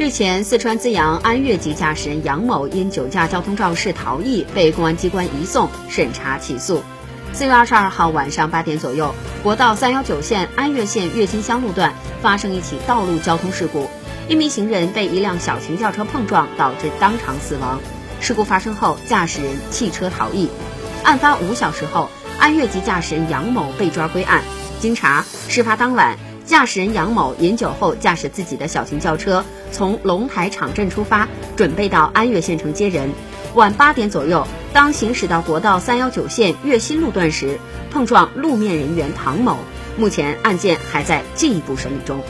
日前，四川资阳安岳籍驾驶人杨某因酒驾交通肇事逃逸，被公安机关移送审查起诉。四月二十二号晚上八点左右，国道三幺九线安岳县岳金乡路段发生一起道路交通事故，一名行人被一辆小型轿车碰撞，导致当场死亡。事故发生后，驾驶人弃车逃逸。案发五小时后，安岳籍驾驶人杨某被抓归案。经查，事发当晚，驾驶人杨某饮酒后驾驶自己的小型轿车从龙台场镇出发，准备到安岳县城接人。晚八点左右，当行驶到国道三幺九线岳新路段时，碰撞路面人员唐某。目前案件还在进一步审理中。